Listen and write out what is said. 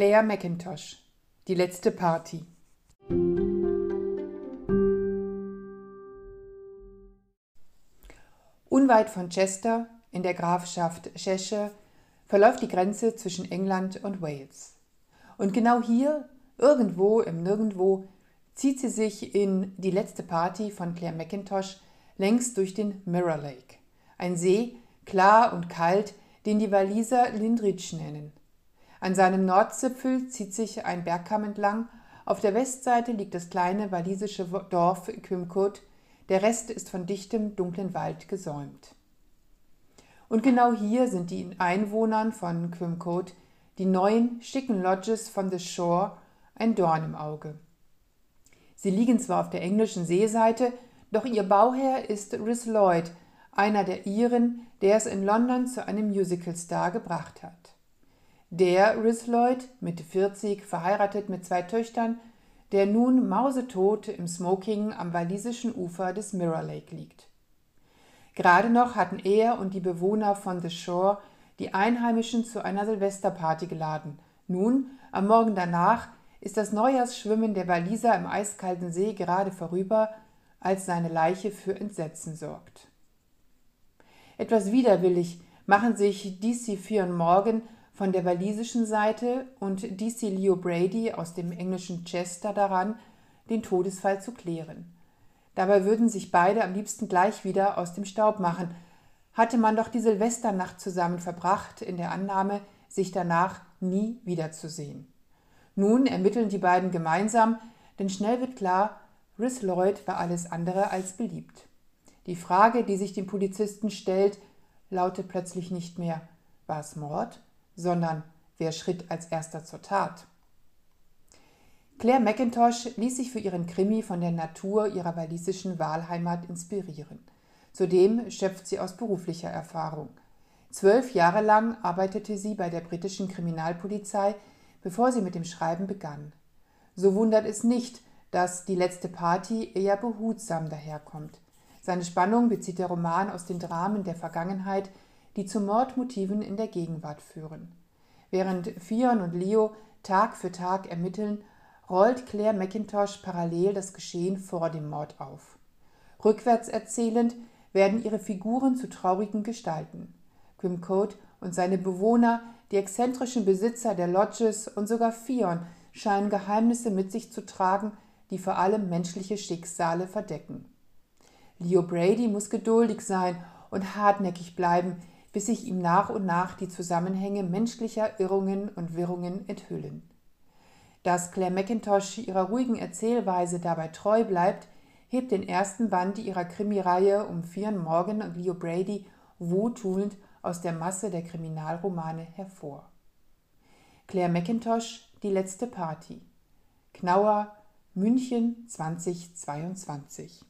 Claire McIntosh Die letzte Party Unweit von Chester in der Grafschaft Cheshire verläuft die Grenze zwischen England und Wales. Und genau hier, irgendwo im Nirgendwo, zieht sie sich in Die letzte Party von Claire McIntosh längs durch den Mirror Lake, ein See, klar und kalt, den die Waliser Lindridge nennen. An seinem Nordzipfel zieht sich ein Bergkamm entlang, auf der Westseite liegt das kleine walisische Dorf Quimcote, der Rest ist von dichtem, dunklen Wald gesäumt. Und genau hier sind den Einwohnern von Quimcote die neuen, schicken Lodges von The Shore ein Dorn im Auge. Sie liegen zwar auf der englischen Seeseite, doch ihr Bauherr ist Rhys Lloyd, einer der Iren, der es in London zu einem Musicalstar gebracht hat. Der Rhys Lloyd, Mitte 40, verheiratet mit zwei Töchtern, der nun mausetot im Smoking am walisischen Ufer des Mirror Lake liegt. Gerade noch hatten er und die Bewohner von The Shore die Einheimischen zu einer Silvesterparty geladen. Nun, am Morgen danach, ist das Neujahrsschwimmen der Waliser im eiskalten See gerade vorüber, als seine Leiche für Entsetzen sorgt. Etwas widerwillig machen sich DC Fionn Morgan von der walisischen Seite und DC Leo Brady aus dem englischen Chester daran, den Todesfall zu klären. Dabei würden sich beide am liebsten gleich wieder aus dem Staub machen, hatte man doch die Silvesternacht zusammen verbracht, in der Annahme, sich danach nie wiederzusehen. Nun ermitteln die beiden gemeinsam, denn schnell wird klar, Rhys Lloyd war alles andere als beliebt. Die Frage, die sich dem Polizisten stellt, lautet plötzlich nicht mehr, war es Mord sondern wer schritt als erster zur Tat? Claire McIntosh ließ sich für ihren Krimi von der Natur ihrer walisischen Wahlheimat inspirieren. Zudem schöpft sie aus beruflicher Erfahrung. Zwölf Jahre lang arbeitete sie bei der britischen Kriminalpolizei, bevor sie mit dem Schreiben begann. So wundert es nicht, dass die letzte Party eher behutsam daherkommt. Seine Spannung bezieht der Roman aus den Dramen der Vergangenheit, die zu Mordmotiven in der Gegenwart führen. Während Fionn und Leo Tag für Tag ermitteln, rollt Claire McIntosh parallel das Geschehen vor dem Mord auf. Rückwärts erzählend werden ihre Figuren zu traurigen Gestalten. Quimcote und seine Bewohner, die exzentrischen Besitzer der Lodges und sogar Fionn scheinen Geheimnisse mit sich zu tragen, die vor allem menschliche Schicksale verdecken. Leo Brady muss geduldig sein und hartnäckig bleiben, bis sich ihm nach und nach die Zusammenhänge menschlicher Irrungen und Wirrungen enthüllen. Dass Claire McIntosh ihrer ruhigen Erzählweise dabei treu bleibt, hebt den ersten Band ihrer Krimireihe um Fionn Morgan und Leo Brady wohltuend aus der Masse der Kriminalromane hervor. Claire McIntosh, Die letzte Party. Knauer, München 2022.